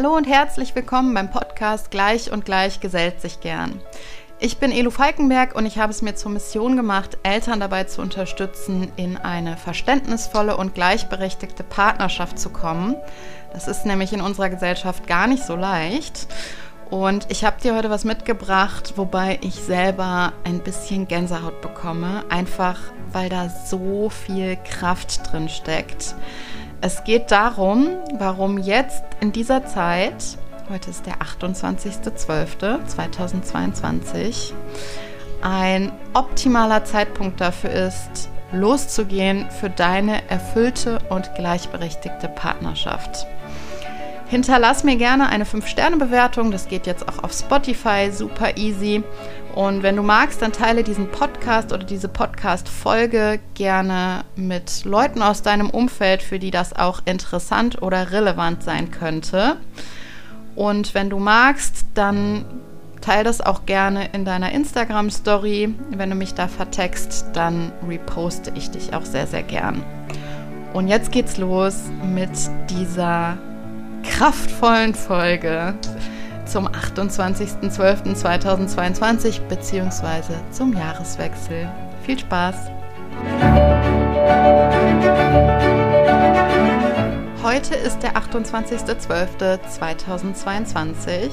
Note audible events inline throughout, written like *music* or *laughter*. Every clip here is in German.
Hallo und herzlich willkommen beim Podcast Gleich und Gleich gesellt sich gern. Ich bin Elu Falkenberg und ich habe es mir zur Mission gemacht, Eltern dabei zu unterstützen, in eine verständnisvolle und gleichberechtigte Partnerschaft zu kommen. Das ist nämlich in unserer Gesellschaft gar nicht so leicht. Und ich habe dir heute was mitgebracht, wobei ich selber ein bisschen Gänsehaut bekomme, einfach weil da so viel Kraft drin steckt. Es geht darum, warum jetzt in dieser Zeit Heute ist der 28.12.2022. Ein optimaler Zeitpunkt dafür ist, loszugehen für deine erfüllte und gleichberechtigte Partnerschaft. Hinterlass mir gerne eine 5-Sterne-Bewertung. Das geht jetzt auch auf Spotify, super easy. Und wenn du magst, dann teile diesen Podcast oder diese Podcast-Folge gerne mit Leuten aus deinem Umfeld, für die das auch interessant oder relevant sein könnte. Und wenn du magst, dann teile das auch gerne in deiner Instagram-Story. Wenn du mich da vertext, dann reposte ich dich auch sehr, sehr gern. Und jetzt geht's los mit dieser kraftvollen Folge zum 28.12.2022 bzw. zum Jahreswechsel. Viel Spaß! Heute ist der 28.12.2022.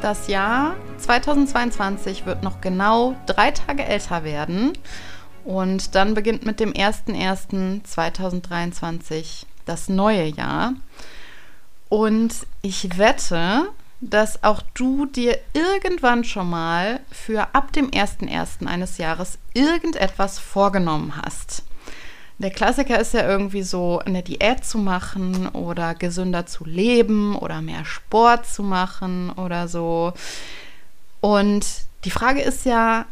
Das Jahr 2022 wird noch genau drei Tage älter werden. Und dann beginnt mit dem 01.01.2023 das neue Jahr. Und ich wette, dass auch du dir irgendwann schon mal für ab dem 01.01. eines Jahres irgendetwas vorgenommen hast. Der Klassiker ist ja irgendwie so, eine Diät zu machen oder gesünder zu leben oder mehr Sport zu machen oder so. Und die Frage ist ja,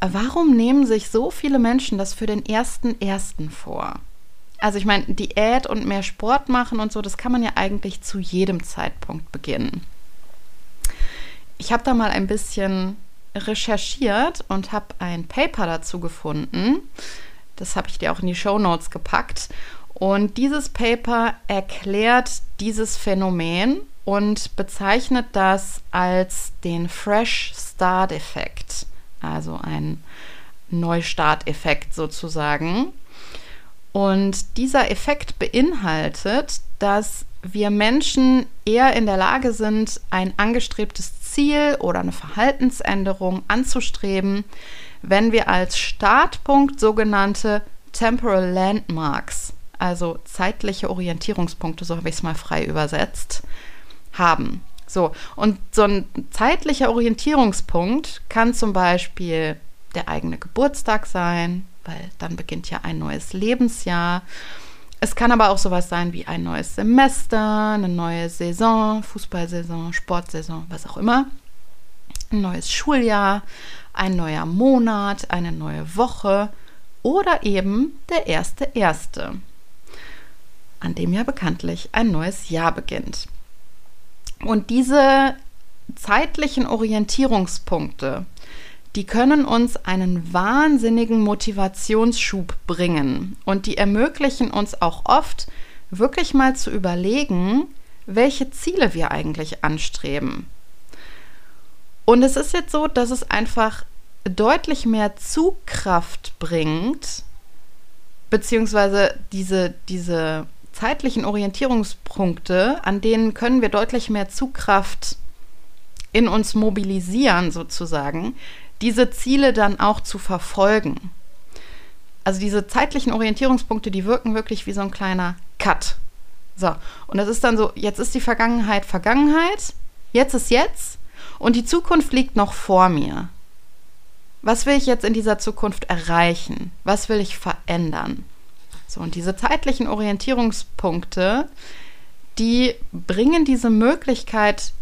warum nehmen sich so viele Menschen das für den ersten ersten vor? Also ich meine, Diät und mehr Sport machen und so, das kann man ja eigentlich zu jedem Zeitpunkt beginnen. Ich habe da mal ein bisschen recherchiert und habe ein Paper dazu gefunden. Das habe ich dir auch in die Show Notes gepackt. Und dieses Paper erklärt dieses Phänomen und bezeichnet das als den Fresh Start Effekt, also ein Neustart-Effekt sozusagen. Und dieser Effekt beinhaltet, dass wir Menschen eher in der Lage sind, ein angestrebtes Ziel oder eine Verhaltensänderung anzustreben, wenn wir als Startpunkt sogenannte Temporal Landmarks, also zeitliche Orientierungspunkte, so habe ich es mal frei übersetzt, haben. So, und so ein zeitlicher Orientierungspunkt kann zum Beispiel der eigene Geburtstag sein, weil dann beginnt ja ein neues Lebensjahr. Es kann aber auch sowas sein wie ein neues Semester, eine neue Saison, Fußballsaison, Sportsaison, was auch immer. Ein neues Schuljahr, ein neuer Monat, eine neue Woche oder eben der erste erste, an dem ja bekanntlich ein neues Jahr beginnt. Und diese zeitlichen Orientierungspunkte, die können uns einen wahnsinnigen Motivationsschub bringen und die ermöglichen uns auch oft wirklich mal zu überlegen, welche Ziele wir eigentlich anstreben. Und es ist jetzt so, dass es einfach deutlich mehr Zugkraft bringt, beziehungsweise diese, diese zeitlichen Orientierungspunkte, an denen können wir deutlich mehr Zugkraft in uns mobilisieren, sozusagen, diese Ziele dann auch zu verfolgen. Also diese zeitlichen Orientierungspunkte, die wirken wirklich wie so ein kleiner Cut. So, und das ist dann so, jetzt ist die Vergangenheit Vergangenheit, jetzt ist jetzt und die Zukunft liegt noch vor mir. Was will ich jetzt in dieser Zukunft erreichen? Was will ich verändern? So, und diese zeitlichen Orientierungspunkte, die bringen diese Möglichkeit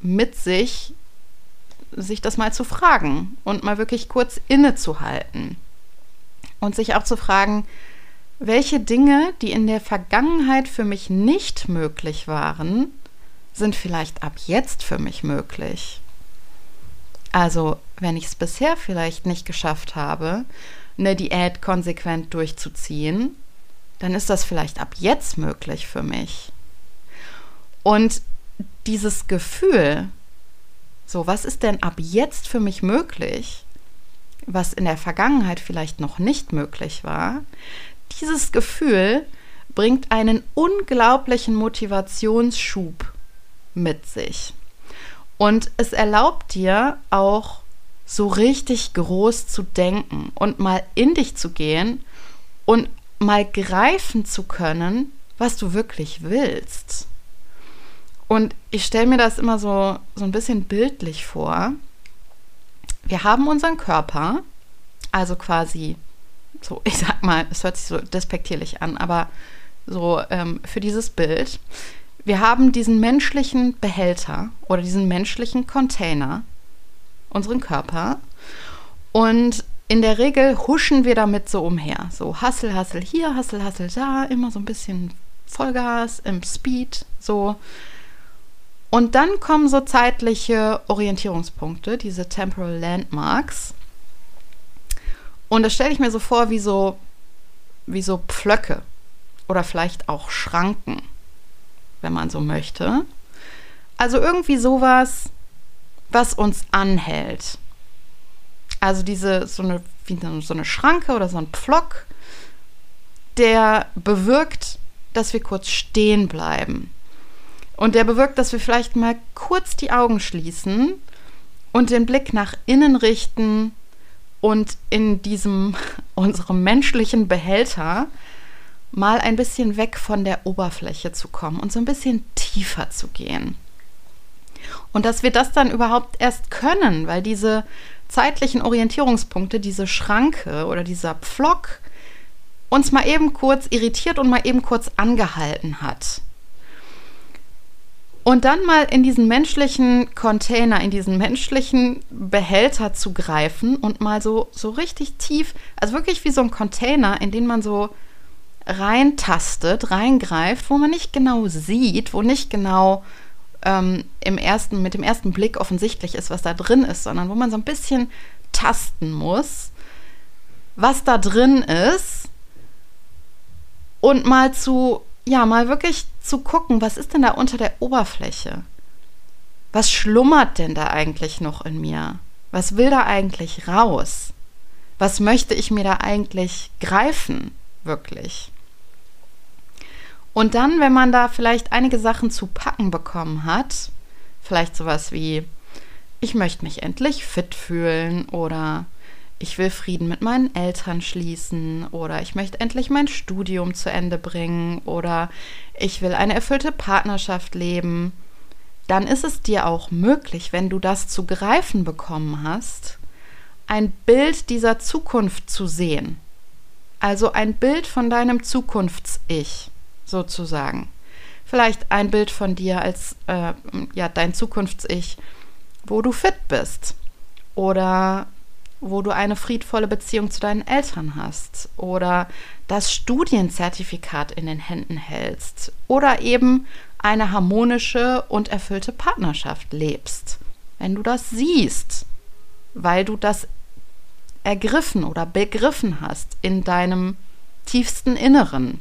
mit sich, sich das mal zu fragen und mal wirklich kurz innezuhalten. Und sich auch zu fragen, welche Dinge, die in der Vergangenheit für mich nicht möglich waren, sind vielleicht ab jetzt für mich möglich. Also, wenn ich es bisher vielleicht nicht geschafft habe, eine Diät konsequent durchzuziehen, dann ist das vielleicht ab jetzt möglich für mich. Und dieses Gefühl, so, was ist denn ab jetzt für mich möglich, was in der Vergangenheit vielleicht noch nicht möglich war, dieses Gefühl bringt einen unglaublichen Motivationsschub mit sich. Und es erlaubt dir auch so richtig groß zu denken und mal in dich zu gehen und mal greifen zu können, was du wirklich willst. Und ich stelle mir das immer so, so ein bisschen bildlich vor. Wir haben unseren Körper, also quasi so, ich sag mal, es hört sich so despektierlich an, aber so ähm, für dieses Bild. Wir haben diesen menschlichen Behälter oder diesen menschlichen Container, unseren Körper. Und in der Regel huschen wir damit so umher. So Hassel, Hassel hier, Hassel, Hassel da, immer so ein bisschen Vollgas im Speed, so. Und dann kommen so zeitliche Orientierungspunkte, diese Temporal Landmarks. Und das stelle ich mir so vor wie so, wie so Pflöcke oder vielleicht auch Schranken, wenn man so möchte. Also irgendwie sowas, was uns anhält. Also diese so eine, wie so eine Schranke oder so ein Pflock, der bewirkt, dass wir kurz stehen bleiben. Und der bewirkt, dass wir vielleicht mal kurz die Augen schließen und den Blick nach innen richten und in diesem *laughs* unserem menschlichen Behälter mal ein bisschen weg von der Oberfläche zu kommen und so ein bisschen tiefer zu gehen. Und dass wir das dann überhaupt erst können, weil diese zeitlichen Orientierungspunkte, diese Schranke oder dieser Pflock uns mal eben kurz irritiert und mal eben kurz angehalten hat. Und dann mal in diesen menschlichen Container, in diesen menschlichen Behälter zu greifen und mal so, so richtig tief, also wirklich wie so ein Container, in den man so reintastet, reingreift, wo man nicht genau sieht, wo nicht genau ähm, im ersten, mit dem ersten Blick offensichtlich ist, was da drin ist, sondern wo man so ein bisschen tasten muss, was da drin ist und mal zu ja, mal wirklich zu gucken, was ist denn da unter der Oberfläche? Was schlummert denn da eigentlich noch in mir? Was will da eigentlich raus? Was möchte ich mir da eigentlich greifen, wirklich? Und dann, wenn man da vielleicht einige Sachen zu packen bekommen hat, vielleicht sowas wie, ich möchte mich endlich fit fühlen oder ich will Frieden mit meinen Eltern schließen oder ich möchte endlich mein Studium zu Ende bringen oder ich will eine erfüllte Partnerschaft leben, dann ist es dir auch möglich, wenn du das zu greifen bekommen hast, ein Bild dieser Zukunft zu sehen. Also ein Bild von deinem Zukunfts-Ich sozusagen. Vielleicht ein Bild von dir als äh, ja, dein Zukunfts-Ich, wo du fit bist. Oder wo du eine friedvolle Beziehung zu deinen Eltern hast oder das Studienzertifikat in den Händen hältst oder eben eine harmonische und erfüllte Partnerschaft lebst. Wenn du das siehst, weil du das ergriffen oder begriffen hast in deinem tiefsten Inneren.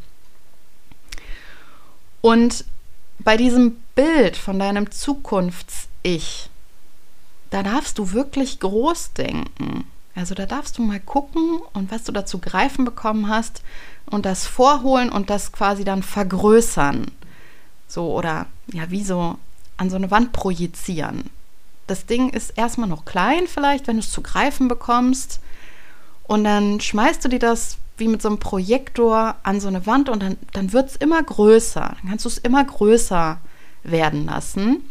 Und bei diesem Bild von deinem Zukunfts-Ich, da darfst du wirklich groß denken. Also da darfst du mal gucken und was du dazu greifen bekommen hast und das vorholen und das quasi dann vergrößern. So oder ja, wie so an so eine Wand projizieren. Das Ding ist erstmal noch klein vielleicht, wenn du es zu greifen bekommst. Und dann schmeißt du dir das wie mit so einem Projektor an so eine Wand und dann, dann wird es immer größer. Dann kannst du es immer größer werden lassen.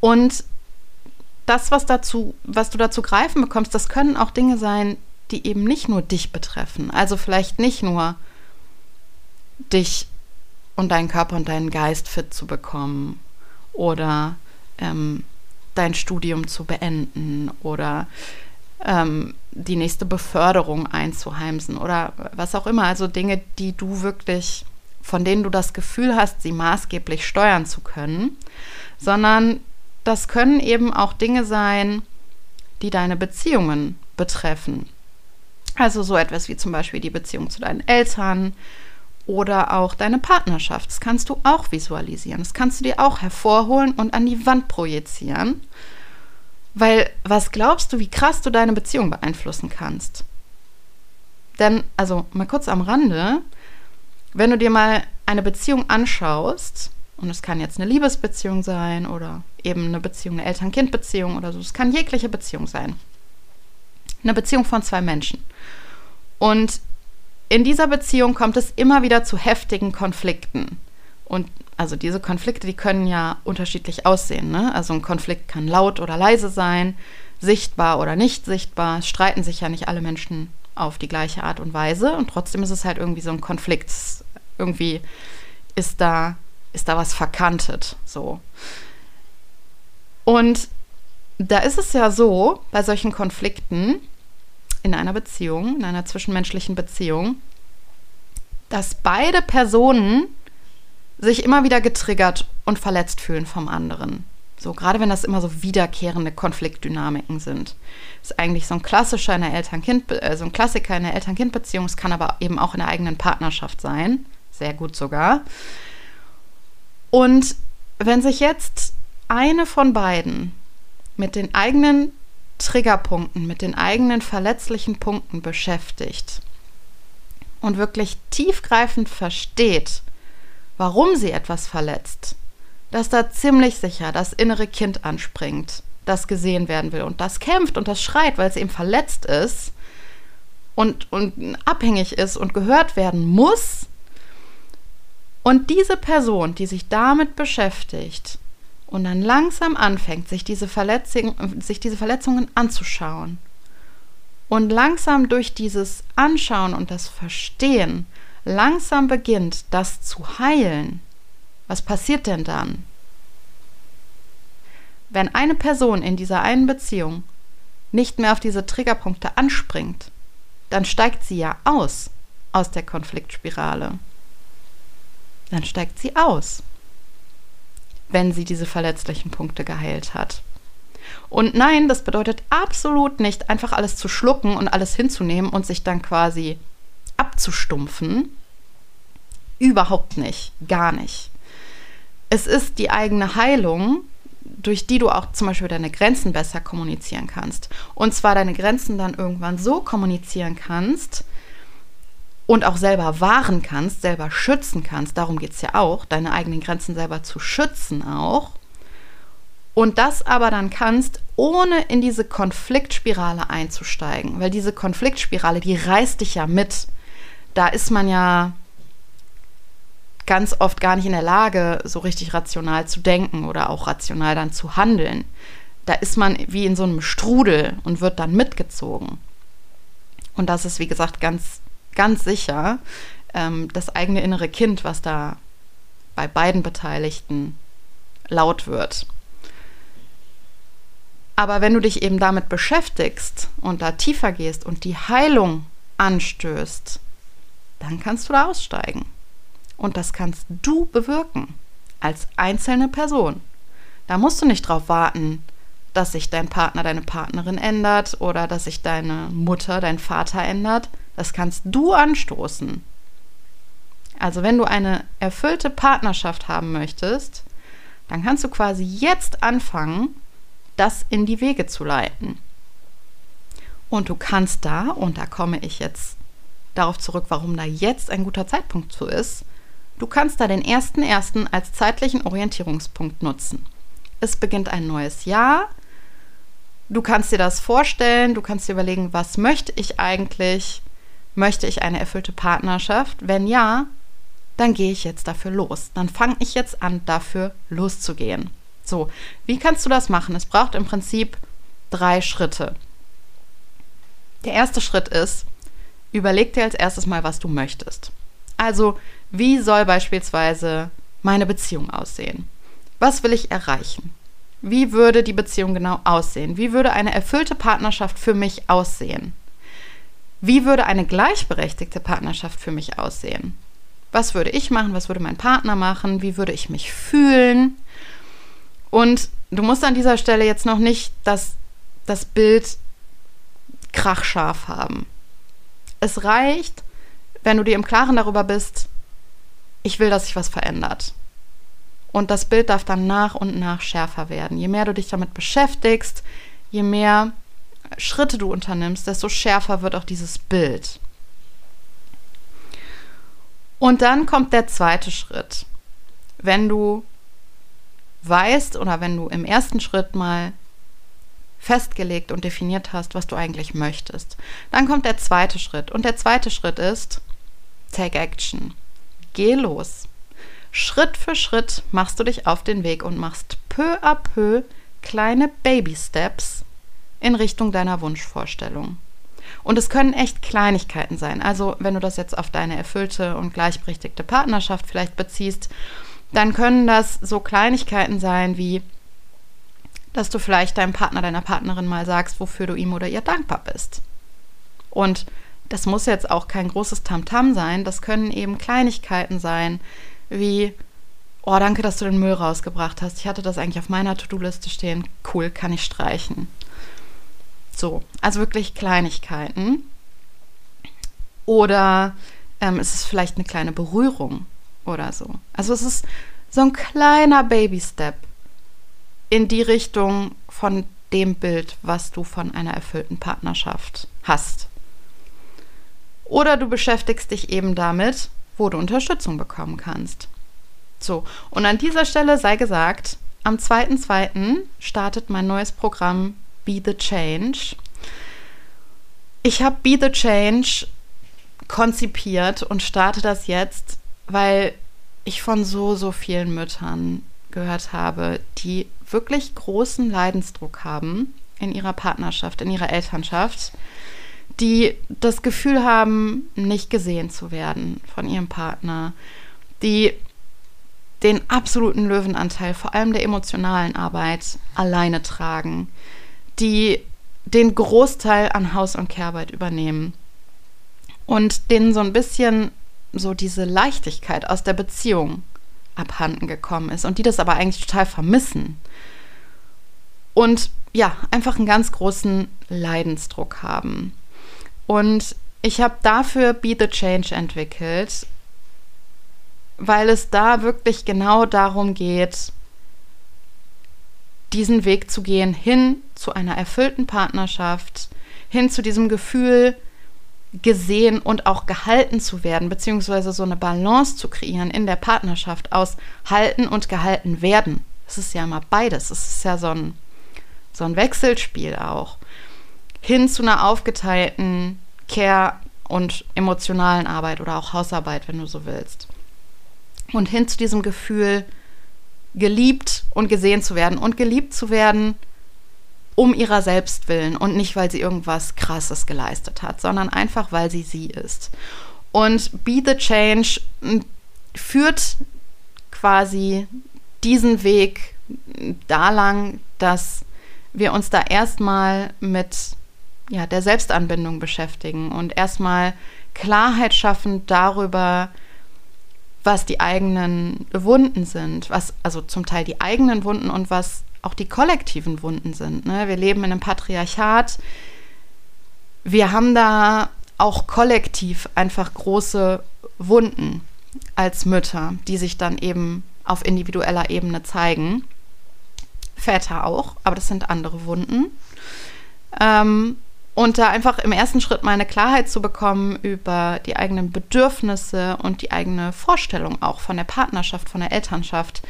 Und das, was, dazu, was du dazu greifen bekommst, das können auch Dinge sein, die eben nicht nur dich betreffen. Also vielleicht nicht nur dich und deinen Körper und deinen Geist fit zu bekommen oder ähm, dein Studium zu beenden oder ähm, die nächste Beförderung einzuheimsen oder was auch immer. Also Dinge, die du wirklich, von denen du das Gefühl hast, sie maßgeblich steuern zu können, sondern das können eben auch Dinge sein, die deine Beziehungen betreffen. Also so etwas wie zum Beispiel die Beziehung zu deinen Eltern oder auch deine Partnerschaft. Das kannst du auch visualisieren. Das kannst du dir auch hervorholen und an die Wand projizieren. Weil was glaubst du, wie krass du deine Beziehung beeinflussen kannst? Denn, also mal kurz am Rande, wenn du dir mal eine Beziehung anschaust, und es kann jetzt eine Liebesbeziehung sein oder eben eine Beziehung, eine Eltern-Kind-Beziehung oder so, es kann jegliche Beziehung sein. Eine Beziehung von zwei Menschen. Und in dieser Beziehung kommt es immer wieder zu heftigen Konflikten. Und also diese Konflikte, die können ja unterschiedlich aussehen. Ne? Also ein Konflikt kann laut oder leise sein, sichtbar oder nicht sichtbar. Es streiten sich ja nicht alle Menschen auf die gleiche Art und Weise. Und trotzdem ist es halt irgendwie so ein Konflikt. Irgendwie ist da, ist da was verkantet. So. Und da ist es ja so, bei solchen Konflikten, in einer Beziehung, in einer zwischenmenschlichen Beziehung, dass beide Personen sich immer wieder getriggert und verletzt fühlen vom anderen. So, gerade wenn das immer so wiederkehrende Konfliktdynamiken sind. Das ist eigentlich so ein klassischer in der Eltern-Kind, äh, so ein Klassiker in der Eltern-Kind-Beziehung. Es kann aber eben auch in der eigenen Partnerschaft sein. Sehr gut sogar. Und wenn sich jetzt eine von beiden mit den eigenen Triggerpunkten, mit den eigenen verletzlichen Punkten beschäftigt und wirklich tiefgreifend versteht, warum sie etwas verletzt, dass da ziemlich sicher das innere Kind anspringt, das gesehen werden will und das kämpft und das schreit, weil es eben verletzt ist und, und abhängig ist und gehört werden muss. Und diese Person, die sich damit beschäftigt, und dann langsam anfängt, sich diese, sich diese Verletzungen anzuschauen und langsam durch dieses Anschauen und das Verstehen langsam beginnt, das zu heilen, was passiert denn dann? Wenn eine Person in dieser einen Beziehung nicht mehr auf diese Triggerpunkte anspringt, dann steigt sie ja aus aus der Konfliktspirale. Dann steigt sie aus wenn sie diese verletzlichen Punkte geheilt hat. Und nein, das bedeutet absolut nicht, einfach alles zu schlucken und alles hinzunehmen und sich dann quasi abzustumpfen. Überhaupt nicht, gar nicht. Es ist die eigene Heilung, durch die du auch zum Beispiel deine Grenzen besser kommunizieren kannst. Und zwar deine Grenzen dann irgendwann so kommunizieren kannst, und auch selber wahren kannst, selber schützen kannst, darum geht es ja auch, deine eigenen Grenzen selber zu schützen auch. Und das aber dann kannst, ohne in diese Konfliktspirale einzusteigen, weil diese Konfliktspirale, die reißt dich ja mit. Da ist man ja ganz oft gar nicht in der Lage, so richtig rational zu denken oder auch rational dann zu handeln. Da ist man wie in so einem Strudel und wird dann mitgezogen. Und das ist, wie gesagt, ganz ganz sicher ähm, das eigene innere Kind, was da bei beiden Beteiligten laut wird. Aber wenn du dich eben damit beschäftigst und da tiefer gehst und die Heilung anstößt, dann kannst du da aussteigen. Und das kannst du bewirken als einzelne Person. Da musst du nicht drauf warten, dass sich dein Partner, deine Partnerin ändert oder dass sich deine Mutter, dein Vater ändert. Das kannst du anstoßen. Also wenn du eine erfüllte Partnerschaft haben möchtest, dann kannst du quasi jetzt anfangen, das in die Wege zu leiten. Und du kannst da, und da komme ich jetzt darauf zurück, warum da jetzt ein guter Zeitpunkt zu ist, du kannst da den 1.1. als zeitlichen Orientierungspunkt nutzen. Es beginnt ein neues Jahr. Du kannst dir das vorstellen, du kannst dir überlegen, was möchte ich eigentlich? Möchte ich eine erfüllte Partnerschaft? Wenn ja, dann gehe ich jetzt dafür los. Dann fange ich jetzt an, dafür loszugehen. So, wie kannst du das machen? Es braucht im Prinzip drei Schritte. Der erste Schritt ist, überleg dir als erstes mal, was du möchtest. Also, wie soll beispielsweise meine Beziehung aussehen? Was will ich erreichen? Wie würde die Beziehung genau aussehen? Wie würde eine erfüllte Partnerschaft für mich aussehen? Wie würde eine gleichberechtigte Partnerschaft für mich aussehen? Was würde ich machen? Was würde mein Partner machen? Wie würde ich mich fühlen? Und du musst an dieser Stelle jetzt noch nicht das, das Bild krachscharf haben. Es reicht, wenn du dir im Klaren darüber bist, ich will, dass sich was verändert. Und das Bild darf dann nach und nach schärfer werden. Je mehr du dich damit beschäftigst, je mehr Schritte du unternimmst, desto schärfer wird auch dieses Bild. Und dann kommt der zweite Schritt. Wenn du weißt oder wenn du im ersten Schritt mal festgelegt und definiert hast, was du eigentlich möchtest, dann kommt der zweite Schritt. Und der zweite Schritt ist, take action. Geh los. Schritt für Schritt machst du dich auf den Weg und machst peu à peu kleine Baby Steps in Richtung deiner Wunschvorstellung. Und es können echt Kleinigkeiten sein. Also, wenn du das jetzt auf deine erfüllte und gleichberechtigte Partnerschaft vielleicht beziehst, dann können das so Kleinigkeiten sein wie, dass du vielleicht deinem Partner, deiner Partnerin mal sagst, wofür du ihm oder ihr dankbar bist. Und das muss jetzt auch kein großes Tamtam -Tam sein, das können eben Kleinigkeiten sein, wie, oh, danke, dass du den Müll rausgebracht hast. Ich hatte das eigentlich auf meiner To-Do-Liste stehen. Cool, kann ich streichen. So, also wirklich Kleinigkeiten. Oder ähm, es ist vielleicht eine kleine Berührung oder so. Also es ist so ein kleiner Baby-Step in die Richtung von dem Bild, was du von einer erfüllten Partnerschaft hast. Oder du beschäftigst dich eben damit, wo du Unterstützung bekommen kannst. So, und an dieser Stelle sei gesagt, am 2.2. startet mein neues Programm Be the Change. Ich habe Be the Change konzipiert und starte das jetzt, weil ich von so, so vielen Müttern gehört habe, die wirklich großen Leidensdruck haben in ihrer Partnerschaft, in ihrer Elternschaft, die das Gefühl haben, nicht gesehen zu werden von ihrem Partner, die den absoluten Löwenanteil, vor allem der emotionalen Arbeit, alleine tragen, die den Großteil an Haus- und Kehrarbeit übernehmen und denen so ein bisschen so diese Leichtigkeit aus der Beziehung abhanden gekommen ist und die das aber eigentlich total vermissen. Und ja, einfach einen ganz großen Leidensdruck haben. Und ich habe dafür Be the Change entwickelt, weil es da wirklich genau darum geht, diesen Weg zu gehen hin zu einer erfüllten Partnerschaft, hin zu diesem Gefühl, gesehen und auch gehalten zu werden, beziehungsweise so eine Balance zu kreieren in der Partnerschaft aus halten und gehalten werden. Es ist ja immer beides. Es ist ja so ein, so ein Wechselspiel auch. Hin zu einer aufgeteilten Care- und emotionalen Arbeit oder auch Hausarbeit, wenn du so willst. Und hin zu diesem Gefühl, geliebt und gesehen zu werden und geliebt zu werden um ihrer selbst willen und nicht, weil sie irgendwas Krasses geleistet hat, sondern einfach, weil sie sie ist. Und Be the Change führt quasi diesen Weg da lang, dass wir uns da erstmal mit ja, der Selbstanbindung beschäftigen und erstmal Klarheit schaffen darüber, was die eigenen Wunden sind, was also zum Teil die eigenen Wunden und was auch die kollektiven Wunden sind. Ne? Wir leben in einem Patriarchat. Wir haben da auch kollektiv einfach große Wunden als Mütter, die sich dann eben auf individueller Ebene zeigen. Väter auch, aber das sind andere Wunden. Ähm, und da einfach im ersten Schritt mal eine Klarheit zu bekommen über die eigenen Bedürfnisse und die eigene Vorstellung auch von der Partnerschaft, von der Elternschaft,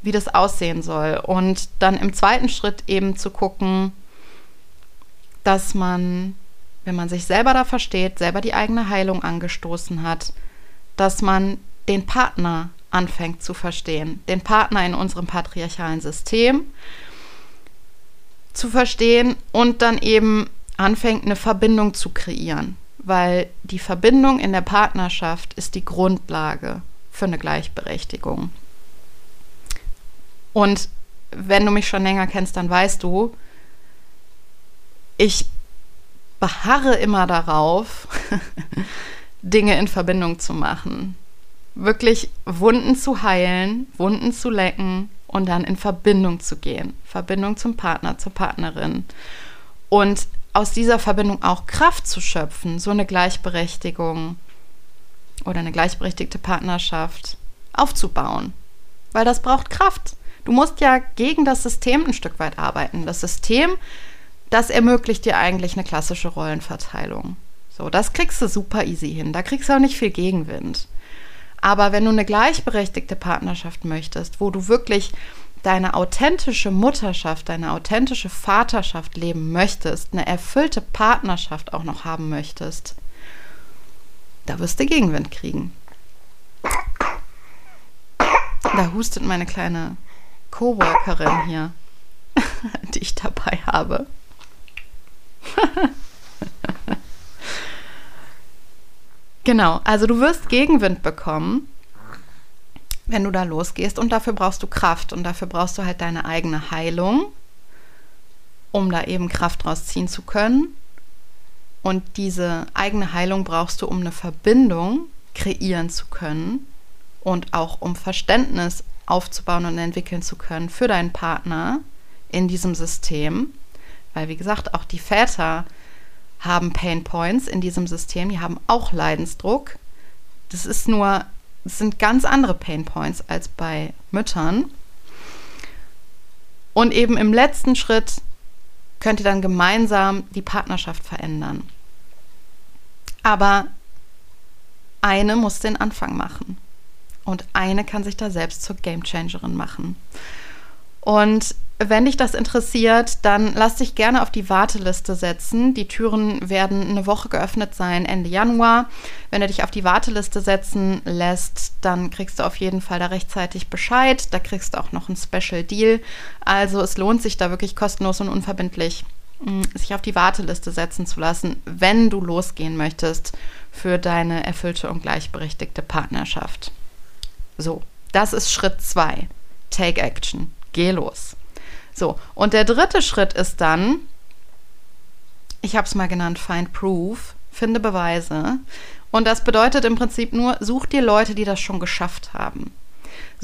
wie das aussehen soll. Und dann im zweiten Schritt eben zu gucken, dass man, wenn man sich selber da versteht, selber die eigene Heilung angestoßen hat, dass man den Partner anfängt zu verstehen, den Partner in unserem patriarchalen System zu verstehen und dann eben anfängt, eine Verbindung zu kreieren, weil die Verbindung in der Partnerschaft ist die Grundlage für eine Gleichberechtigung. Und wenn du mich schon länger kennst, dann weißt du, ich beharre immer darauf, *laughs* Dinge in Verbindung zu machen. Wirklich Wunden zu heilen, Wunden zu lecken und dann in Verbindung zu gehen. Verbindung zum Partner, zur Partnerin. Und aus dieser Verbindung auch Kraft zu schöpfen, so eine Gleichberechtigung oder eine gleichberechtigte Partnerschaft aufzubauen. Weil das braucht Kraft. Du musst ja gegen das System ein Stück weit arbeiten. Das System, das ermöglicht dir eigentlich eine klassische Rollenverteilung. So, das kriegst du super easy hin. Da kriegst du auch nicht viel Gegenwind. Aber wenn du eine gleichberechtigte Partnerschaft möchtest, wo du wirklich deine authentische Mutterschaft, deine authentische Vaterschaft leben möchtest, eine erfüllte Partnerschaft auch noch haben möchtest, da wirst du Gegenwind kriegen. Da hustet meine kleine Coworkerin hier, *laughs* die ich dabei habe. *laughs* genau, also du wirst Gegenwind bekommen, wenn du da losgehst und dafür brauchst du Kraft und dafür brauchst du halt deine eigene Heilung, um da eben Kraft draus ziehen zu können. Und diese eigene Heilung brauchst du, um eine Verbindung kreieren zu können und auch um Verständnis aufzubauen und entwickeln zu können für deinen Partner in diesem System. Weil, wie gesagt, auch die Väter haben Pain Points in diesem System, die haben auch Leidensdruck. Das ist nur, das sind ganz andere Pain Points als bei Müttern. Und eben im letzten Schritt könnt ihr dann gemeinsam die Partnerschaft verändern. Aber eine muss den Anfang machen. Und eine kann sich da selbst zur Gamechangerin machen. Und wenn dich das interessiert, dann lass dich gerne auf die Warteliste setzen. Die Türen werden eine Woche geöffnet sein, Ende Januar. Wenn du dich auf die Warteliste setzen lässt, dann kriegst du auf jeden Fall da rechtzeitig Bescheid. Da kriegst du auch noch einen Special Deal. Also es lohnt sich da wirklich kostenlos und unverbindlich, mm, sich auf die Warteliste setzen zu lassen, wenn du losgehen möchtest für deine erfüllte und gleichberechtigte Partnerschaft. So, das ist Schritt zwei. Take action. Geh los. So, und der dritte Schritt ist dann, ich habe es mal genannt, find proof, finde Beweise. Und das bedeutet im Prinzip nur, such dir Leute, die das schon geschafft haben.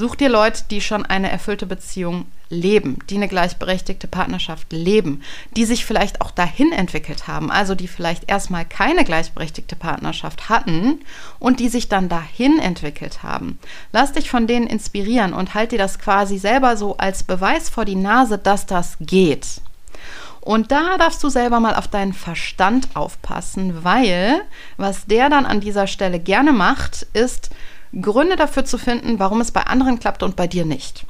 Such dir Leute, die schon eine erfüllte Beziehung leben, die eine gleichberechtigte Partnerschaft leben, die sich vielleicht auch dahin entwickelt haben, also die vielleicht erstmal keine gleichberechtigte Partnerschaft hatten und die sich dann dahin entwickelt haben. Lass dich von denen inspirieren und halt dir das quasi selber so als Beweis vor die Nase, dass das geht. Und da darfst du selber mal auf deinen Verstand aufpassen, weil was der dann an dieser Stelle gerne macht, ist Gründe dafür zu finden, warum es bei anderen klappt und bei dir nicht.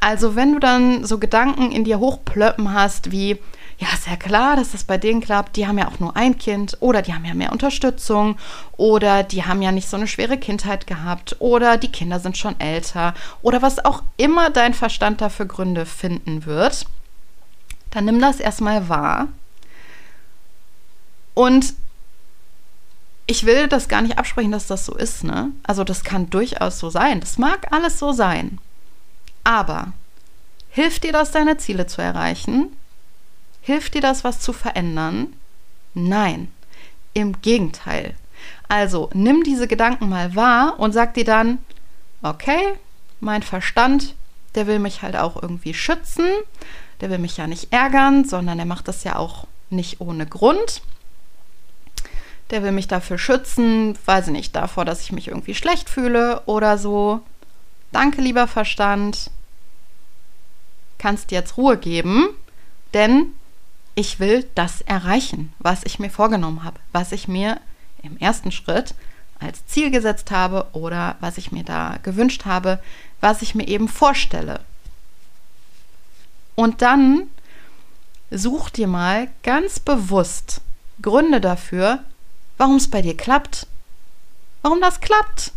Also wenn du dann so Gedanken in dir hochplöppen hast wie, ja, ist ja klar, dass das bei denen klappt, die haben ja auch nur ein Kind oder die haben ja mehr Unterstützung oder die haben ja nicht so eine schwere Kindheit gehabt oder die Kinder sind schon älter oder was auch immer dein Verstand dafür Gründe finden wird, dann nimm das erstmal wahr und ich will das gar nicht absprechen, dass das so ist, ne? Also das kann durchaus so sein. Das mag alles so sein. Aber hilft dir das, deine Ziele zu erreichen? Hilft dir das, was zu verändern? Nein, im Gegenteil. Also nimm diese Gedanken mal wahr und sag dir dann, okay, mein Verstand, der will mich halt auch irgendwie schützen, der will mich ja nicht ärgern, sondern er macht das ja auch nicht ohne Grund. Der will mich dafür schützen, weiß ich nicht, davor, dass ich mich irgendwie schlecht fühle oder so. Danke, lieber Verstand. Kannst jetzt Ruhe geben, denn ich will das erreichen, was ich mir vorgenommen habe, was ich mir im ersten Schritt als Ziel gesetzt habe oder was ich mir da gewünscht habe, was ich mir eben vorstelle. Und dann such dir mal ganz bewusst Gründe dafür, warum es bei dir klappt. Warum das klappt.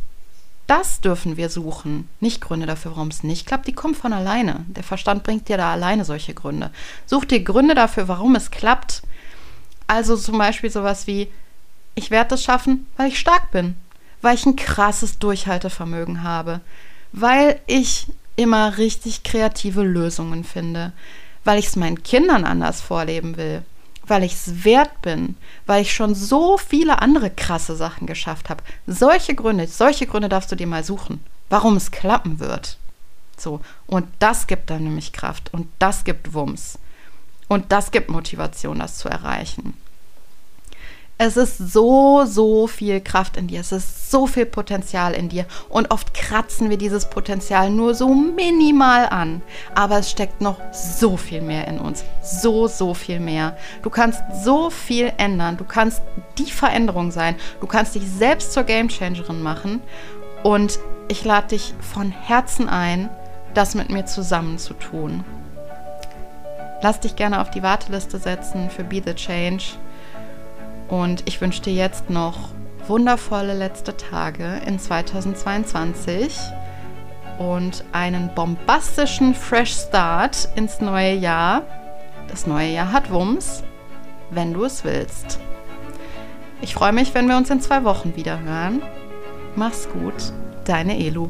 Das dürfen wir suchen. Nicht Gründe dafür, warum es nicht klappt. Die kommen von alleine. Der Verstand bringt dir da alleine solche Gründe. Such dir Gründe dafür, warum es klappt. Also zum Beispiel sowas wie, ich werde es schaffen, weil ich stark bin. Weil ich ein krasses Durchhaltevermögen habe. Weil ich immer richtig kreative Lösungen finde. Weil ich es meinen Kindern anders vorleben will weil ich es wert bin, weil ich schon so viele andere krasse Sachen geschafft habe. Solche Gründe, solche Gründe darfst du dir mal suchen, warum es klappen wird. So, und das gibt dann nämlich Kraft und das gibt Wumms. Und das gibt Motivation, das zu erreichen. Es ist so, so viel Kraft in dir. Es ist so viel Potenzial in dir. Und oft kratzen wir dieses Potenzial nur so minimal an. Aber es steckt noch so viel mehr in uns. So, so viel mehr. Du kannst so viel ändern. Du kannst die Veränderung sein. Du kannst dich selbst zur Gamechangerin machen. Und ich lade dich von Herzen ein, das mit mir zusammen zu tun. Lass dich gerne auf die Warteliste setzen für Be the Change. Und ich wünsche dir jetzt noch wundervolle letzte Tage in 2022 und einen bombastischen Fresh Start ins neue Jahr. Das neue Jahr hat Wumms, wenn du es willst. Ich freue mich, wenn wir uns in zwei Wochen wieder hören. Mach's gut, deine Elu.